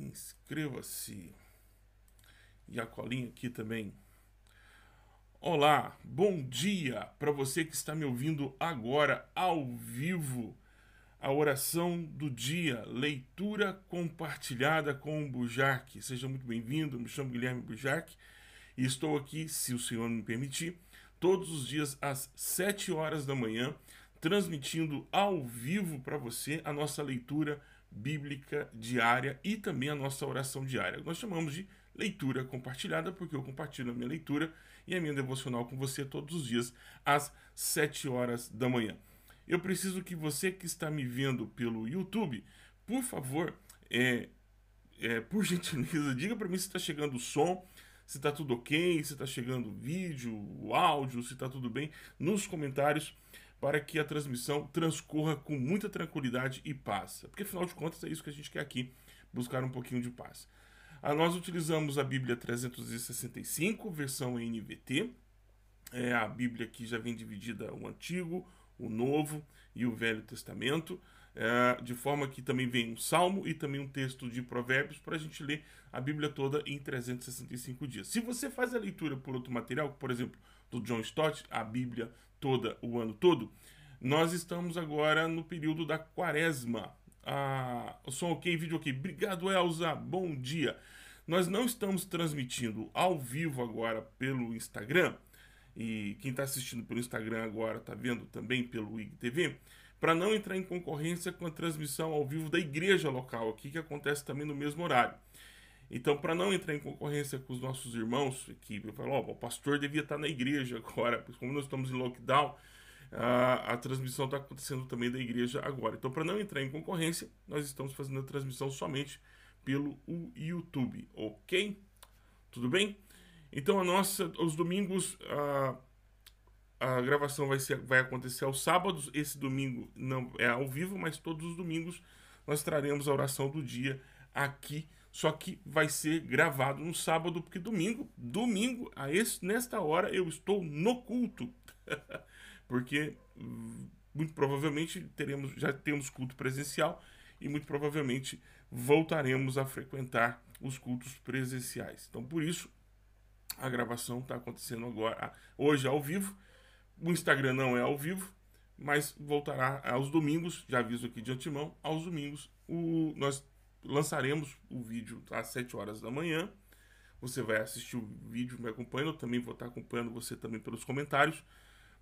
Inscreva-se. E a colinha aqui também. Olá, bom dia para você que está me ouvindo agora ao vivo. A oração do dia, leitura compartilhada com o Bujarque. Seja muito bem-vindo, me chamo Guilherme Bujarque e estou aqui, se o Senhor me permitir, todos os dias às 7 horas da manhã, transmitindo ao vivo para você a nossa leitura bíblica diária e também a nossa oração diária. Nós chamamos de leitura compartilhada, porque eu compartilho a minha leitura e a minha devocional com você todos os dias às 7 horas da manhã. Eu preciso que você que está me vendo pelo YouTube, por favor, é, é por gentileza, diga para mim se está chegando o som, se está tudo ok, se está chegando o vídeo, o áudio, se está tudo bem, nos comentários para que a transmissão transcorra com muita tranquilidade e paz. Porque afinal de contas é isso que a gente quer aqui, buscar um pouquinho de paz. Ah, nós utilizamos a Bíblia 365, versão NVT. É a Bíblia que já vem dividida o Antigo, o Novo e o Velho Testamento. É, de forma que também vem um salmo e também um texto de provérbios para a gente ler a Bíblia toda em 365 dias. Se você faz a leitura por outro material, por exemplo, do John Stott, a Bíblia toda o ano todo, nós estamos agora no período da quaresma. Ah, som ok, vídeo ok. Obrigado, Elza. Bom dia. Nós não estamos transmitindo ao vivo agora pelo Instagram. E quem está assistindo pelo Instagram agora está vendo também pelo IGTV. Para não entrar em concorrência com a transmissão ao vivo da igreja local aqui, que acontece também no mesmo horário. Então, para não entrar em concorrência com os nossos irmãos, que eu falo, o pastor devia estar tá na igreja agora, como nós estamos em lockdown, a, a transmissão está acontecendo também da igreja agora. Então, para não entrar em concorrência, nós estamos fazendo a transmissão somente pelo YouTube, ok? Tudo bem? Então, a nossa, os domingos, a, a gravação vai, ser, vai acontecer aos sábados. Esse domingo não é ao vivo, mas todos os domingos nós traremos a oração do dia aqui só que vai ser gravado no sábado, porque domingo, domingo, a esse, nesta hora, eu estou no culto. porque muito provavelmente teremos, já temos culto presencial e muito provavelmente voltaremos a frequentar os cultos presenciais. Então, por isso, a gravação está acontecendo agora, hoje ao vivo. O Instagram não é ao vivo, mas voltará aos domingos, já aviso aqui de antemão, aos domingos. O, nós lançaremos o vídeo às 7 horas da manhã. Você vai assistir o vídeo me acompanhando, eu também vou estar acompanhando você também pelos comentários,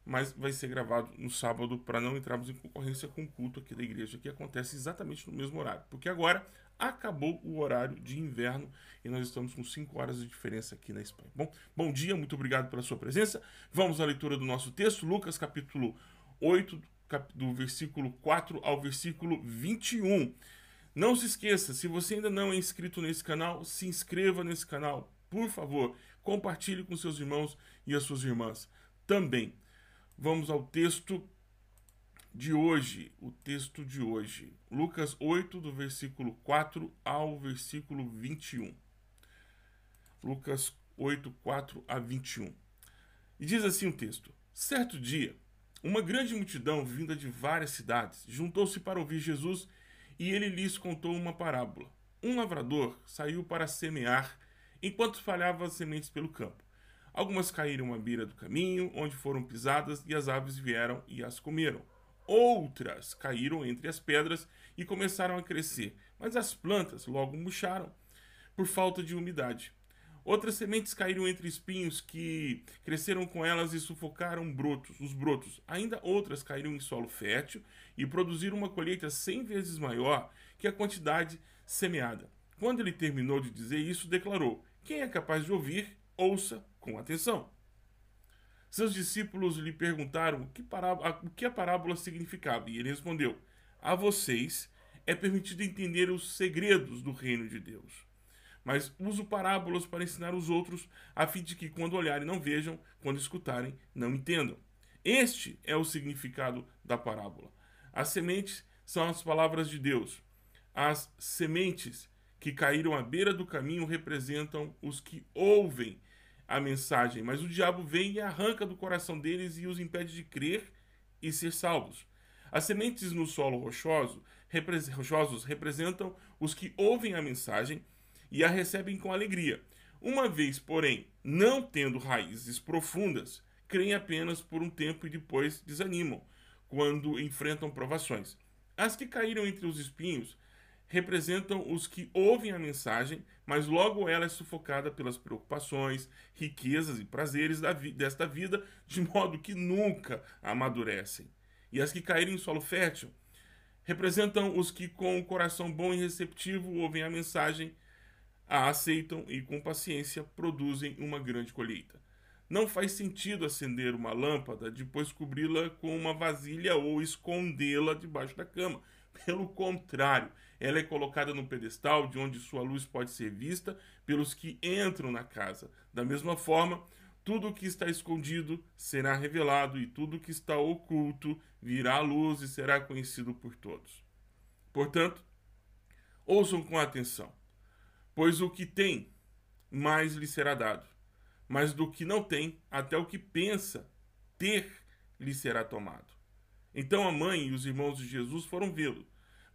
mas vai ser gravado no sábado para não entrarmos em concorrência com o culto aqui da igreja, que acontece exatamente no mesmo horário. Porque agora acabou o horário de inverno e nós estamos com 5 horas de diferença aqui na Espanha. Bom, bom dia, muito obrigado pela sua presença. Vamos à leitura do nosso texto, Lucas capítulo 8, do versículo 4 ao versículo 21. Não se esqueça, se você ainda não é inscrito nesse canal, se inscreva nesse canal. Por favor, compartilhe com seus irmãos e as suas irmãs também. Vamos ao texto de hoje. O texto de hoje. Lucas 8, do versículo 4 ao versículo 21. Lucas 8, 4 a 21. E diz assim o texto: Certo dia, uma grande multidão vinda de várias cidades juntou-se para ouvir Jesus e ele lhes contou uma parábola. Um lavrador saiu para semear enquanto espalhava as sementes pelo campo. Algumas caíram à beira do caminho, onde foram pisadas, e as aves vieram e as comeram. Outras caíram entre as pedras e começaram a crescer, mas as plantas logo murcharam por falta de umidade. Outras sementes caíram entre espinhos que cresceram com elas e sufocaram brotos, os brotos. Ainda outras caíram em solo fértil e produziram uma colheita cem vezes maior que a quantidade semeada. Quando ele terminou de dizer isso, declarou: Quem é capaz de ouvir, ouça com atenção. Seus discípulos lhe perguntaram o que, o que a parábola significava, e ele respondeu: A vocês é permitido entender os segredos do reino de Deus mas uso parábolas para ensinar os outros, a fim de que, quando olharem, não vejam, quando escutarem, não entendam. Este é o significado da parábola. As sementes são as palavras de Deus. As sementes que caíram à beira do caminho representam os que ouvem a mensagem, mas o diabo vem e arranca do coração deles e os impede de crer e ser salvos. As sementes no solo rochoso rochosos representam os que ouvem a mensagem e a recebem com alegria. Uma vez, porém, não tendo raízes profundas, creem apenas por um tempo e depois desanimam quando enfrentam provações. As que caíram entre os espinhos representam os que ouvem a mensagem, mas logo ela é sufocada pelas preocupações, riquezas e prazeres vi desta vida, de modo que nunca amadurecem. E as que caíram em solo fértil representam os que, com o coração bom e receptivo, ouvem a mensagem, a aceitam e, com paciência, produzem uma grande colheita. Não faz sentido acender uma lâmpada, depois cobri-la com uma vasilha ou escondê-la debaixo da cama. Pelo contrário, ela é colocada no pedestal de onde sua luz pode ser vista pelos que entram na casa. Da mesma forma, tudo o que está escondido será revelado, e tudo o que está oculto virá à luz e será conhecido por todos. Portanto, ouçam com atenção, pois o que tem, mais lhe será dado mas do que não tem, até o que pensa ter lhe será tomado. Então a mãe e os irmãos de Jesus foram vê-lo,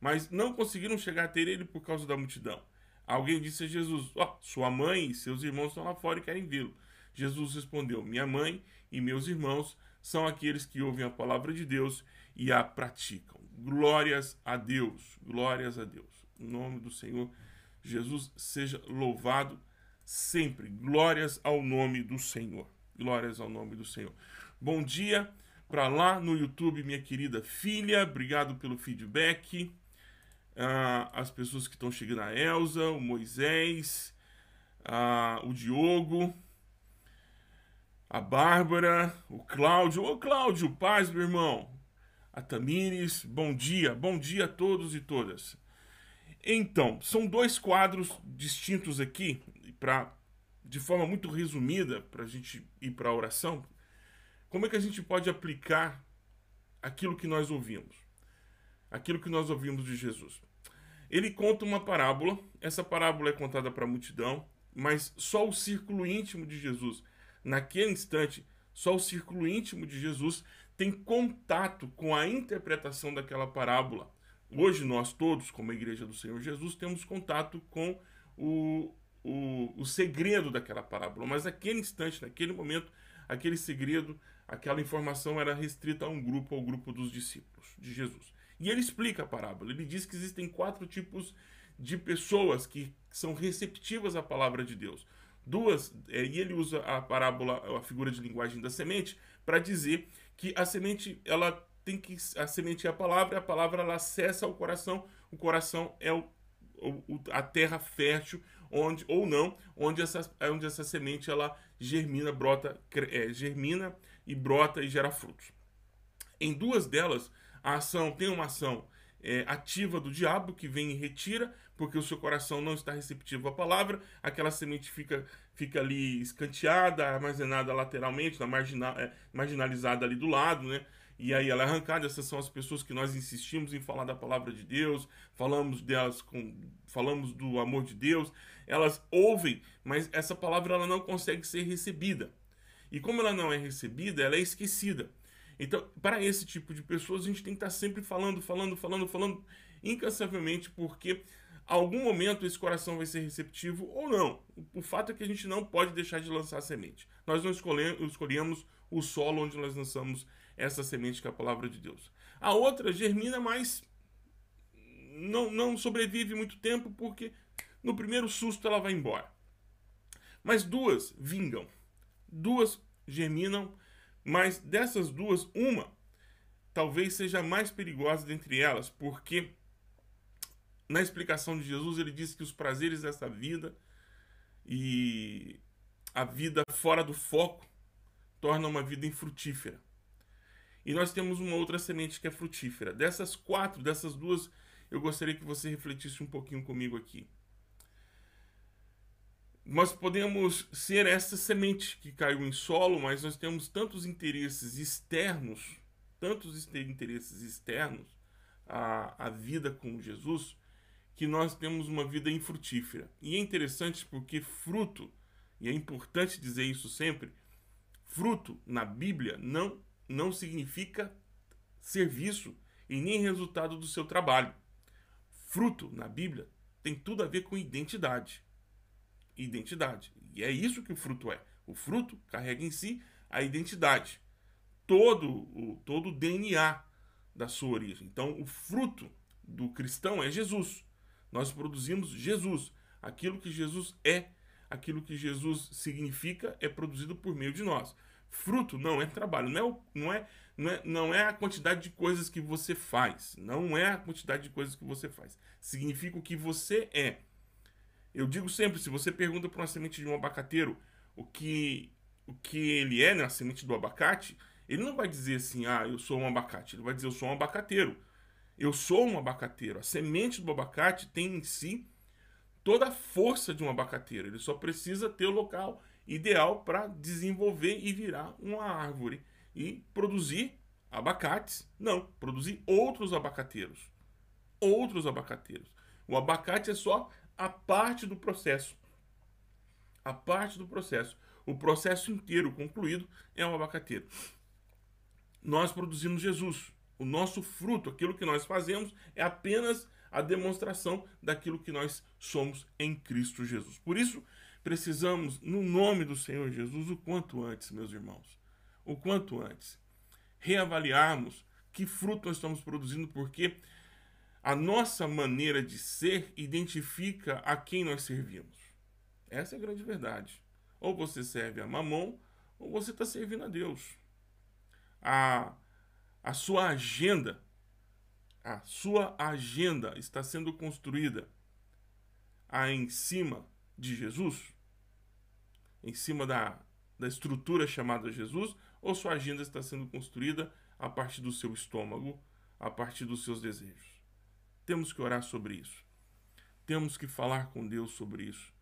mas não conseguiram chegar a ter ele por causa da multidão. Alguém disse a Jesus: oh, Sua mãe e seus irmãos estão lá fora e querem vê-lo. Jesus respondeu: Minha mãe e meus irmãos são aqueles que ouvem a palavra de Deus e a praticam. Glórias a Deus, glórias a Deus. Em nome do Senhor Jesus seja louvado sempre. Glórias ao nome do Senhor. Glórias ao nome do Senhor. Bom dia para lá no YouTube, minha querida filha. Obrigado pelo feedback. Ah, as pessoas que estão chegando, a Elza, o Moisés, ah, o Diogo, a Bárbara, o Cláudio. Ô Cláudio, paz, meu irmão. A Tamires, bom dia, bom dia a todos e todas. Então, são dois quadros distintos aqui para, de forma muito resumida, para a gente ir para a oração, como é que a gente pode aplicar aquilo que nós ouvimos? Aquilo que nós ouvimos de Jesus. Ele conta uma parábola, essa parábola é contada para a multidão, mas só o círculo íntimo de Jesus, naquele instante, só o círculo íntimo de Jesus tem contato com a interpretação daquela parábola. Hoje nós todos, como igreja do Senhor Jesus, temos contato com o, o, o segredo daquela parábola, mas naquele instante, naquele momento, aquele segredo, aquela informação era restrita a um grupo, ao grupo dos discípulos de Jesus. E ele explica a parábola. Ele diz que existem quatro tipos de pessoas que são receptivas à palavra de Deus. Duas, é, e ele usa a parábola, a figura de linguagem da semente, para dizer que a semente, ela tem que. A semente é a palavra, a palavra ela acessa o coração, o coração é o, o a terra fértil onde ou não, onde essa, onde essa semente ela germina, brota, é, germina e brota e gera frutos. Em duas delas, a ação tem uma ação é, ativa do diabo que vem e retira, porque o seu coração não está receptivo à palavra, aquela semente fica, fica ali escanteada, armazenada lateralmente, na marginal, é, marginalizada ali do lado, né? E aí ela é arrancada. Essas são as pessoas que nós insistimos em falar da palavra de Deus, falamos delas com, falamos do amor de Deus. Elas ouvem, mas essa palavra ela não consegue ser recebida. E como ela não é recebida, ela é esquecida. Então, para esse tipo de pessoas, a gente tem que estar sempre falando, falando, falando, falando incansavelmente, porque algum momento esse coração vai ser receptivo ou não. O fato é que a gente não pode deixar de lançar semente. Nós não escolhemos o solo onde nós lançamos essa semente que é a palavra de Deus. A outra germina, mas não, não sobrevive muito tempo porque no primeiro susto ela vai embora. Mas duas vingam, duas germinam, mas dessas duas, uma talvez seja a mais perigosa dentre elas, porque na explicação de Jesus ele diz que os prazeres dessa vida e a vida fora do foco torna uma vida infrutífera. E nós temos uma outra semente que é frutífera. Dessas quatro, dessas duas, eu gostaria que você refletisse um pouquinho comigo aqui. Nós podemos ser essa semente que caiu em solo, mas nós temos tantos interesses externos, tantos interesses externos à, à vida com Jesus, que nós temos uma vida infrutífera. E é interessante porque fruto, e é importante dizer isso sempre, fruto na Bíblia não não significa serviço e nem resultado do seu trabalho. Fruto, na Bíblia, tem tudo a ver com identidade. Identidade. E é isso que o fruto é. O fruto carrega em si a identidade. Todo o, todo o DNA da sua origem. Então, o fruto do cristão é Jesus. Nós produzimos Jesus. Aquilo que Jesus é, aquilo que Jesus significa, é produzido por meio de nós. Fruto não é trabalho, não é, não é, não é, não é a quantidade de coisas que você faz. Não é a quantidade de coisas que você faz. Significa o que você é. Eu digo sempre, se você pergunta para uma semente de um abacateiro o que, o que ele é, né, a semente do abacate, ele não vai dizer assim, ah, eu sou um abacate. Ele vai dizer, eu sou um abacateiro. Eu sou um abacateiro. A semente do abacate tem em si toda a força de um abacateiro. Ele só precisa ter o local ideal para desenvolver e virar uma árvore e produzir abacates. Não, produzir outros abacateiros. Outros abacateiros. O abacate é só a parte do processo. A parte do processo. O processo inteiro concluído é um abacateiro. Nós produzimos Jesus. O nosso fruto, aquilo que nós fazemos, é apenas a demonstração daquilo que nós somos em Cristo Jesus. Por isso, precisamos, no nome do Senhor Jesus, o quanto antes, meus irmãos, o quanto antes, reavaliarmos que fruto nós estamos produzindo, porque a nossa maneira de ser identifica a quem nós servimos. Essa é a grande verdade. Ou você serve a mamão, ou você está servindo a Deus. A, a sua agenda, a sua agenda está sendo construída em cima de Jesus, em cima da, da estrutura chamada Jesus, ou sua agenda está sendo construída a partir do seu estômago, a partir dos seus desejos. Temos que orar sobre isso. Temos que falar com Deus sobre isso.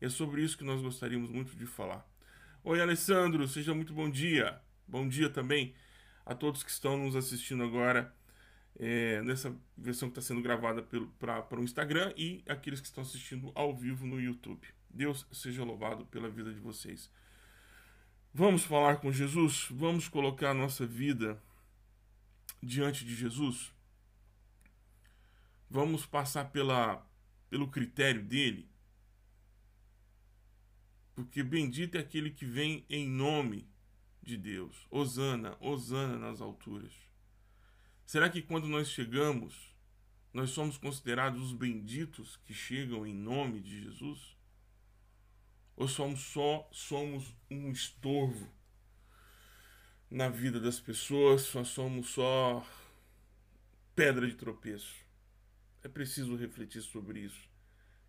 E é sobre isso que nós gostaríamos muito de falar. Oi, Alessandro, seja muito bom dia. Bom dia também a todos que estão nos assistindo agora é, nessa versão que está sendo gravada para o Instagram e aqueles que estão assistindo ao vivo no YouTube. Deus seja louvado pela vida de vocês. Vamos falar com Jesus? Vamos colocar a nossa vida diante de Jesus? Vamos passar pela, pelo critério dele. Porque bendito é aquele que vem em nome de Deus. Osana, Osana nas alturas. Será que quando nós chegamos, nós somos considerados os benditos que chegam em nome de Jesus? Ou somos só somos um estorvo na vida das pessoas, só somos só pedra de tropeço? É preciso refletir sobre isso.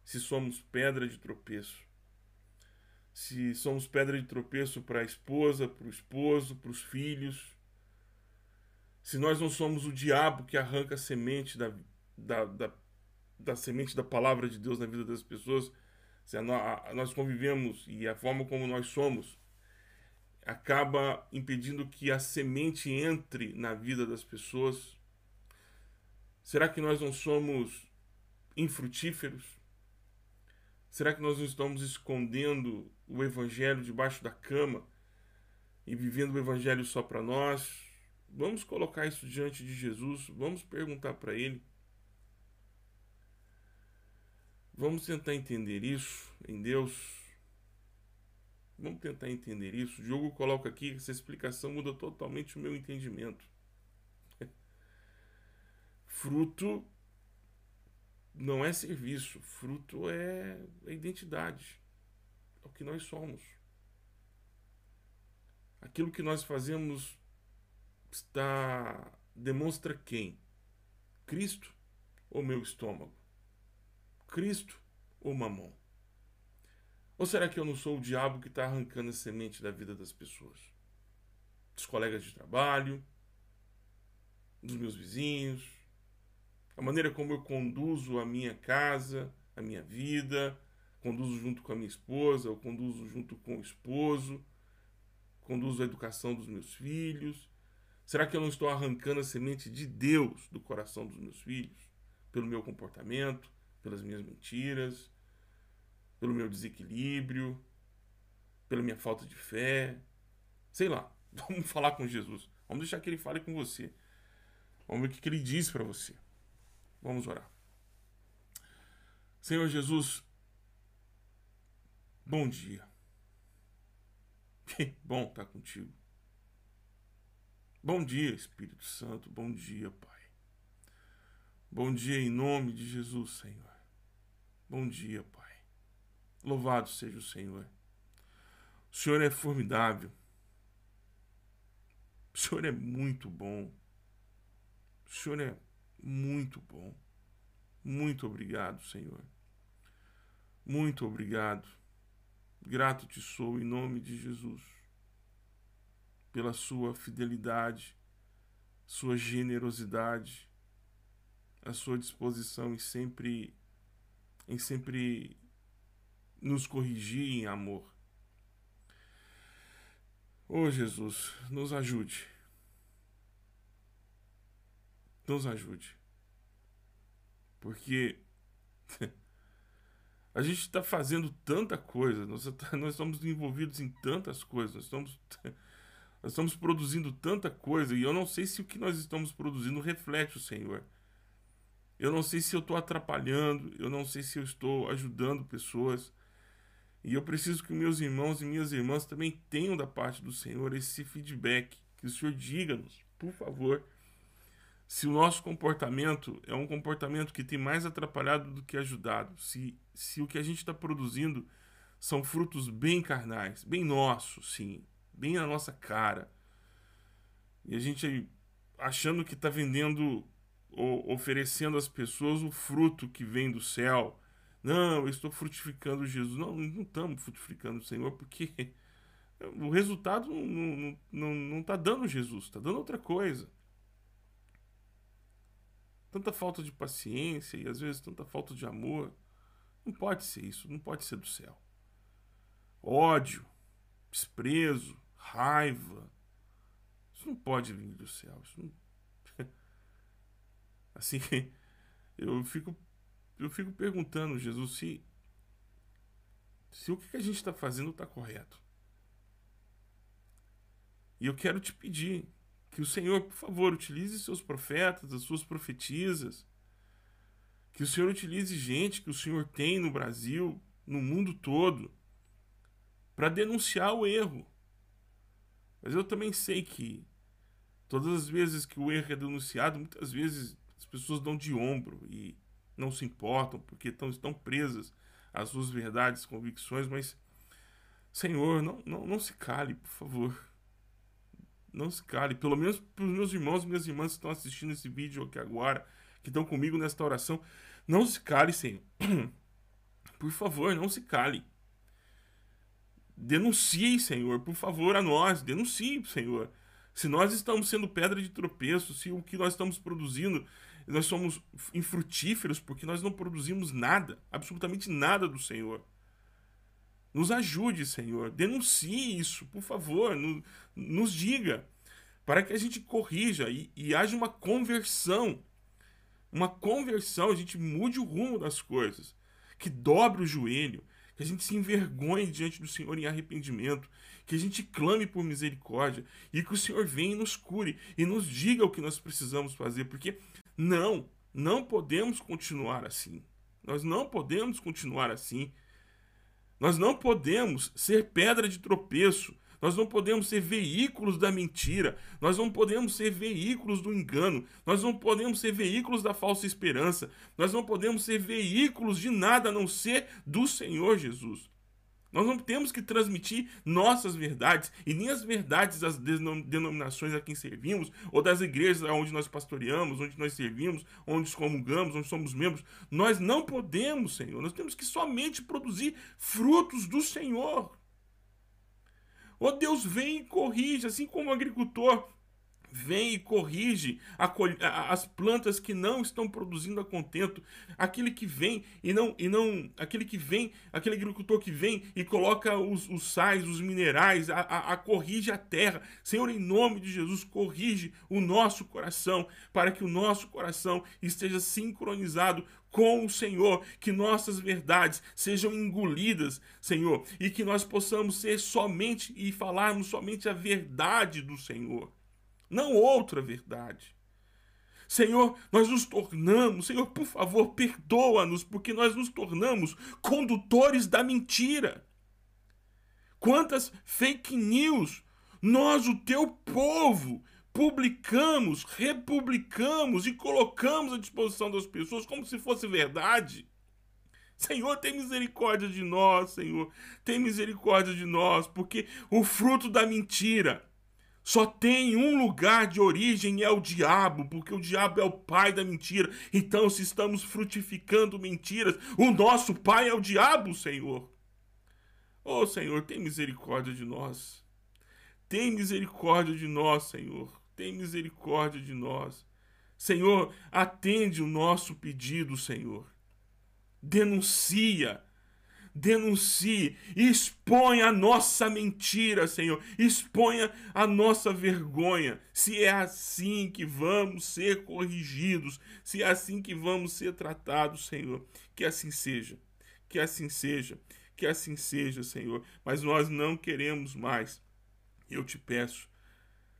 Se somos pedra de tropeço. Se somos pedra de tropeço para a esposa, para o esposo, para os filhos. Se nós não somos o diabo que arranca a semente da, da, da, da semente da palavra de Deus na vida das pessoas, se nós convivemos e a forma como nós somos acaba impedindo que a semente entre na vida das pessoas, Será que nós não somos infrutíferos? Será que nós não estamos escondendo o Evangelho debaixo da cama e vivendo o Evangelho só para nós? Vamos colocar isso diante de Jesus, vamos perguntar para Ele. Vamos tentar entender isso em Deus. Vamos tentar entender isso. O Diogo coloca aqui que essa explicação muda totalmente o meu entendimento. Fruto não é serviço, fruto é a identidade, é o que nós somos. Aquilo que nós fazemos está demonstra quem? Cristo ou meu estômago? Cristo ou mamão? Ou será que eu não sou o diabo que está arrancando a semente da vida das pessoas? Dos colegas de trabalho, dos meus vizinhos, a maneira como eu conduzo a minha casa, a minha vida, conduzo junto com a minha esposa, ou conduzo junto com o esposo, conduzo a educação dos meus filhos. Será que eu não estou arrancando a semente de Deus do coração dos meus filhos? Pelo meu comportamento, pelas minhas mentiras, pelo meu desequilíbrio, pela minha falta de fé? Sei lá, vamos falar com Jesus. Vamos deixar que ele fale com você. Vamos ver o que ele diz para você. Vamos orar. Senhor Jesus, bom dia. Que bom estar contigo. Bom dia, Espírito Santo. Bom dia, Pai. Bom dia em nome de Jesus, Senhor. Bom dia, Pai. Louvado seja o Senhor. O Senhor é formidável. O Senhor é muito bom. O Senhor é muito bom. Muito obrigado, Senhor. Muito obrigado. Grato te sou em nome de Jesus, pela sua fidelidade, sua generosidade, a sua disposição em sempre em sempre nos corrigir em amor. Oh Jesus, nos ajude. Nos ajude. Porque a gente está fazendo tanta coisa, nós, nós estamos envolvidos em tantas coisas, nós estamos, nós estamos produzindo tanta coisa e eu não sei se o que nós estamos produzindo reflete o Senhor. Eu não sei se eu estou atrapalhando, eu não sei se eu estou ajudando pessoas. E eu preciso que meus irmãos e minhas irmãs também tenham da parte do Senhor esse feedback. Que o Senhor diga-nos, por favor, se o nosso comportamento é um comportamento que tem mais atrapalhado do que ajudado, se, se o que a gente está produzindo são frutos bem carnais, bem nossos, sim, bem na nossa cara, e a gente achando que está vendendo oferecendo às pessoas o fruto que vem do céu. Não, eu estou frutificando Jesus. Não, não estamos frutificando o Senhor, porque o resultado não está não, não, não tá dando Jesus, está dando outra coisa tanta falta de paciência e às vezes tanta falta de amor. Não pode ser isso, não pode ser do céu. Ódio, desprezo, raiva. Isso não pode vir do céu. Isso não... Assim, eu fico, eu fico perguntando, Jesus, se, se o que a gente está fazendo está correto. E eu quero te pedir que o Senhor, por favor, utilize seus profetas, as suas profetisas. Que o Senhor utilize gente que o Senhor tem no Brasil, no mundo todo, para denunciar o erro. Mas eu também sei que todas as vezes que o erro é denunciado, muitas vezes pessoas dão de ombro e não se importam porque estão, estão presas às suas verdades, convicções, mas Senhor, não, não, não se cale, por favor. Não se cale. Pelo menos para os meus irmãos e minhas irmãs que estão assistindo esse vídeo aqui agora, que estão comigo nesta oração. Não se cale, Senhor. Por favor, não se cale. Denuncie, Senhor, por favor, a nós. Denuncie, Senhor. Se nós estamos sendo pedra de tropeço, se o que nós estamos produzindo, nós somos infrutíferos porque nós não produzimos nada, absolutamente nada do Senhor. Nos ajude, Senhor. Denuncie isso, por favor. No, nos diga. Para que a gente corrija e, e haja uma conversão. Uma conversão, a gente mude o rumo das coisas. Que dobre o joelho. Que a gente se envergonhe diante do Senhor em arrependimento. Que a gente clame por misericórdia. E que o Senhor venha e nos cure. E nos diga o que nós precisamos fazer. Porque não, não podemos continuar assim. Nós não podemos continuar assim. Nós não podemos ser pedra de tropeço. Nós não podemos ser veículos da mentira. Nós não podemos ser veículos do engano. Nós não podemos ser veículos da falsa esperança. Nós não podemos ser veículos de nada a não ser do Senhor Jesus. Nós não temos que transmitir nossas verdades e nem as verdades das denominações a quem servimos ou das igrejas onde nós pastoreamos, onde nós servimos, onde comungamos, onde somos membros. Nós não podemos, Senhor. Nós temos que somente produzir frutos do Senhor. Oh Deus, vem e corrige, assim como o agricultor vem e corrige as plantas que não estão produzindo a contento, aquele que vem e não e não aquele que vem, aquele agricultor que vem e coloca os, os sais, os minerais, a, a, a, corrige a terra. Senhor, em nome de Jesus, corrige o nosso coração para que o nosso coração esteja sincronizado com o Senhor, que nossas verdades sejam engolidas, Senhor, e que nós possamos ser somente e falarmos somente a verdade do Senhor não outra verdade. Senhor, nós nos tornamos, Senhor, por favor, perdoa-nos, porque nós nos tornamos condutores da mentira. Quantas fake news nós, o teu povo, publicamos, republicamos e colocamos à disposição das pessoas como se fosse verdade. Senhor, tem misericórdia de nós, Senhor. Tem misericórdia de nós, porque o fruto da mentira só tem um lugar de origem é o diabo, porque o diabo é o pai da mentira. Então, se estamos frutificando mentiras, o nosso pai é o diabo, Senhor. Oh, Senhor, tem misericórdia de nós. Tem misericórdia de nós, Senhor. Tem misericórdia de nós. Senhor, atende o nosso pedido, Senhor. Denuncia denuncie, expõe a nossa mentira, Senhor, exponha a nossa vergonha. Se é assim que vamos ser corrigidos, se é assim que vamos ser tratados, Senhor, que assim seja, que assim seja, que assim seja, Senhor. Mas nós não queremos mais. Eu te peço,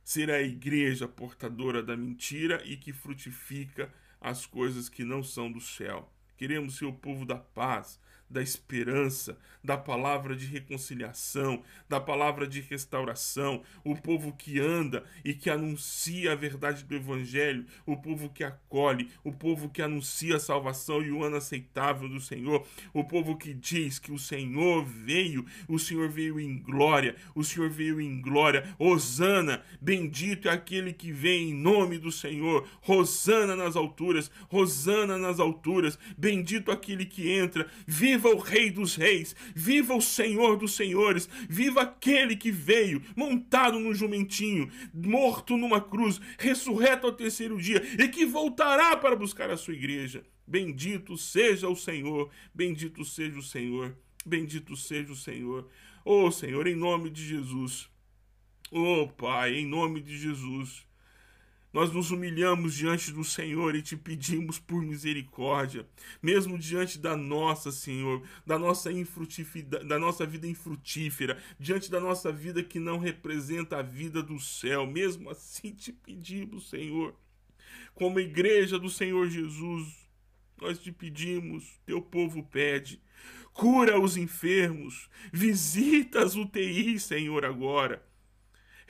ser a igreja portadora da mentira e que frutifica as coisas que não são do céu. Queremos ser o povo da paz, da esperança, da palavra de reconciliação, da palavra de restauração, o povo que anda e que anuncia a verdade do Evangelho, o povo que acolhe, o povo que anuncia a salvação e o ano aceitável do Senhor, o povo que diz que o Senhor veio, o Senhor veio em glória, o Senhor veio em glória, Hosana, bendito é aquele que vem em nome do Senhor, Hosana nas alturas, Hosana nas alturas, bendito aquele que entra, viva Viva o Rei dos Reis, viva o Senhor dos Senhores, viva aquele que veio montado num jumentinho, morto numa cruz, ressurreto ao terceiro dia e que voltará para buscar a sua igreja. Bendito seja o Senhor, bendito seja o Senhor, bendito seja o Senhor. Oh Senhor, em nome de Jesus. Oh Pai, em nome de Jesus. Nós nos humilhamos diante do Senhor e te pedimos por misericórdia, mesmo diante da nossa, Senhor, da nossa da nossa vida infrutífera, diante da nossa vida que não representa a vida do céu. Mesmo assim te pedimos, Senhor, como igreja do Senhor Jesus, nós te pedimos, teu povo pede, cura os enfermos, visita as UTIs, Senhor, agora.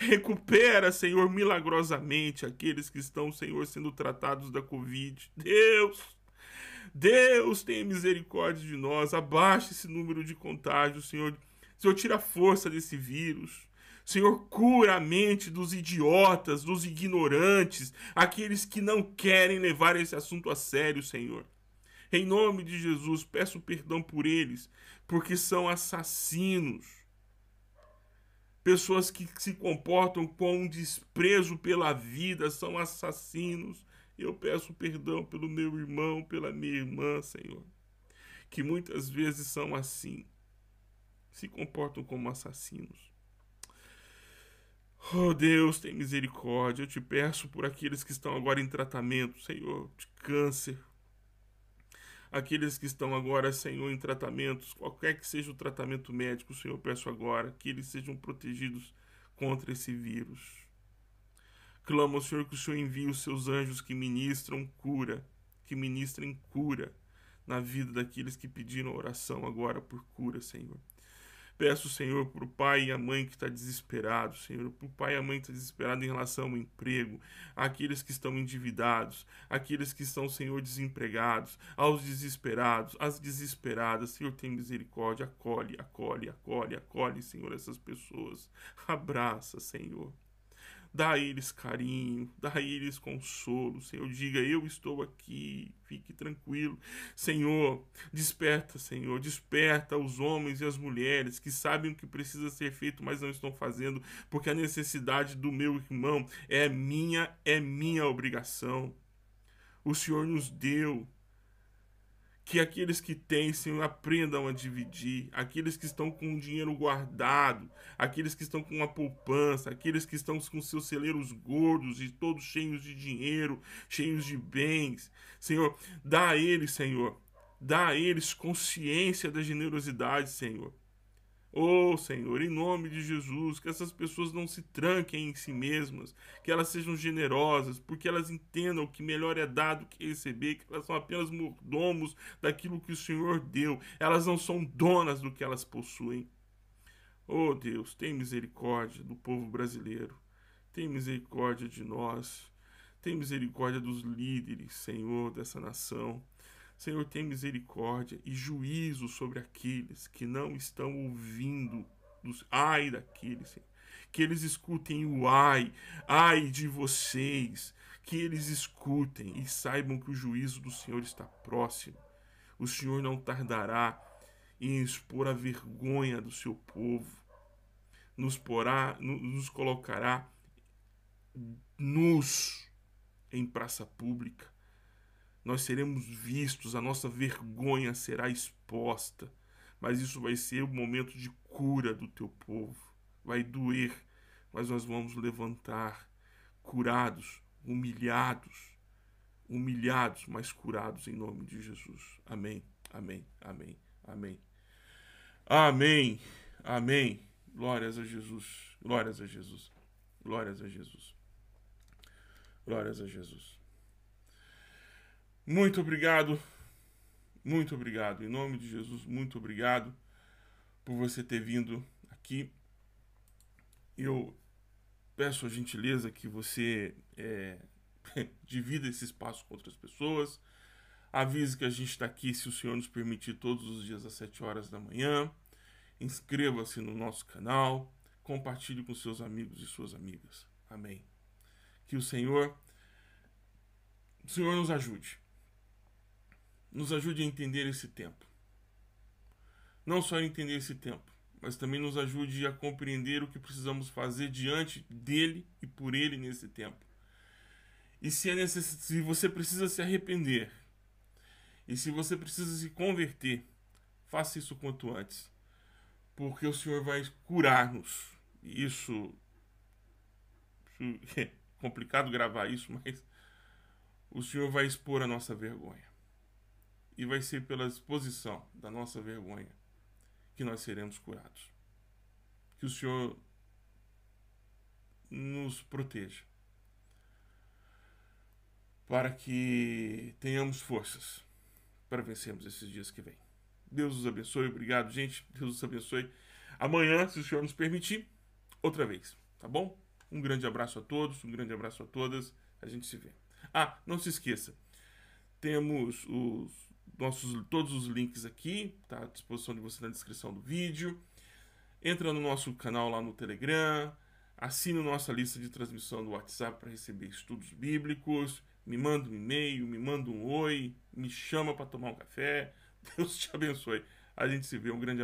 Recupera, Senhor, milagrosamente aqueles que estão, Senhor, sendo tratados da Covid. Deus, Deus, tenha misericórdia de nós. Abaixe esse número de contágios, Senhor. Senhor, tira a força desse vírus. Senhor, cura a mente dos idiotas, dos ignorantes, aqueles que não querem levar esse assunto a sério, Senhor. Em nome de Jesus, peço perdão por eles, porque são assassinos Pessoas que se comportam com desprezo pela vida são assassinos. Eu peço perdão pelo meu irmão, pela minha irmã, Senhor, que muitas vezes são assim, se comportam como assassinos. Oh Deus, tem misericórdia. Eu te peço por aqueles que estão agora em tratamento, Senhor, de câncer, aqueles que estão agora, Senhor, em tratamentos, qualquer que seja o tratamento médico, Senhor, eu peço agora que eles sejam protegidos contra esse vírus. Clamo ao Senhor que o Senhor envie os seus anjos que ministram cura, que ministrem cura na vida daqueles que pediram oração agora por cura, Senhor. Peço, Senhor, para o pai e a mãe que está desesperado, Senhor, para o pai e a mãe que está desesperado em relação ao emprego, aqueles que estão endividados, aqueles que estão, Senhor, desempregados, aos desesperados, às desesperadas, Senhor, tem misericórdia, acolhe, acolhe, acolhe, acolhe, Senhor, essas pessoas, abraça, Senhor. Dá a eles carinho, dá a eles consolo, Senhor. Diga, eu estou aqui, fique tranquilo. Senhor, desperta, Senhor, desperta os homens e as mulheres que sabem o que precisa ser feito, mas não estão fazendo, porque a necessidade do meu irmão é minha, é minha obrigação. O Senhor nos deu que aqueles que têm, Senhor, aprendam a dividir, aqueles que estão com o dinheiro guardado, aqueles que estão com a poupança, aqueles que estão com seus celeiros gordos e todos cheios de dinheiro, cheios de bens. Senhor, dá a eles, Senhor, dá a eles consciência da generosidade, Senhor. Oh, Senhor, em nome de Jesus, que essas pessoas não se tranquem em si mesmas, que elas sejam generosas, porque elas entendam que melhor é dar do que receber, que elas são apenas mordomos daquilo que o Senhor deu, elas não são donas do que elas possuem. Oh, Deus, tem misericórdia do povo brasileiro, tem misericórdia de nós, tem misericórdia dos líderes, Senhor, dessa nação. Senhor, tem misericórdia e juízo sobre aqueles que não estão ouvindo dos ai daqueles, Senhor. Que eles escutem o ai, ai de vocês, que eles escutem e saibam que o juízo do Senhor está próximo. O Senhor não tardará em expor a vergonha do seu povo, nos porá, nos colocará nus em praça pública nós seremos vistos, a nossa vergonha será exposta. Mas isso vai ser o momento de cura do teu povo. Vai doer, mas nós vamos levantar, curados, humilhados, humilhados, mas curados em nome de Jesus. Amém, amém, amém, amém. Amém, amém. Glórias a Jesus, glórias a Jesus, glórias a Jesus. Glórias a Jesus. Muito obrigado, muito obrigado. Em nome de Jesus, muito obrigado por você ter vindo aqui. Eu peço a gentileza que você é, divida esse espaço com outras pessoas. Avise que a gente está aqui, se o Senhor nos permitir, todos os dias às 7 horas da manhã. Inscreva-se no nosso canal. Compartilhe com seus amigos e suas amigas. Amém. Que o Senhor, o Senhor nos ajude nos ajude a entender esse tempo. Não só a entender esse tempo, mas também nos ajude a compreender o que precisamos fazer diante dele e por ele nesse tempo. E se, é necess... se você precisa se arrepender, e se você precisa se converter, faça isso quanto antes. Porque o Senhor vai curar-nos. Isso, isso é complicado gravar isso, mas o Senhor vai expor a nossa vergonha e vai ser pela exposição da nossa vergonha que nós seremos curados. Que o Senhor nos proteja para que tenhamos forças para vencermos esses dias que vêm. Deus os abençoe, obrigado, gente. Deus os abençoe. Amanhã, se o Senhor nos permitir, outra vez, tá bom? Um grande abraço a todos, um grande abraço a todas. A gente se vê. Ah, não se esqueça. Temos os nossos, todos os links aqui, tá à disposição de você na descrição do vídeo. Entra no nosso canal lá no Telegram, assine nossa lista de transmissão do WhatsApp para receber estudos bíblicos, me manda um e-mail, me manda um oi, me chama para tomar um café. Deus te abençoe. A gente se vê, um grande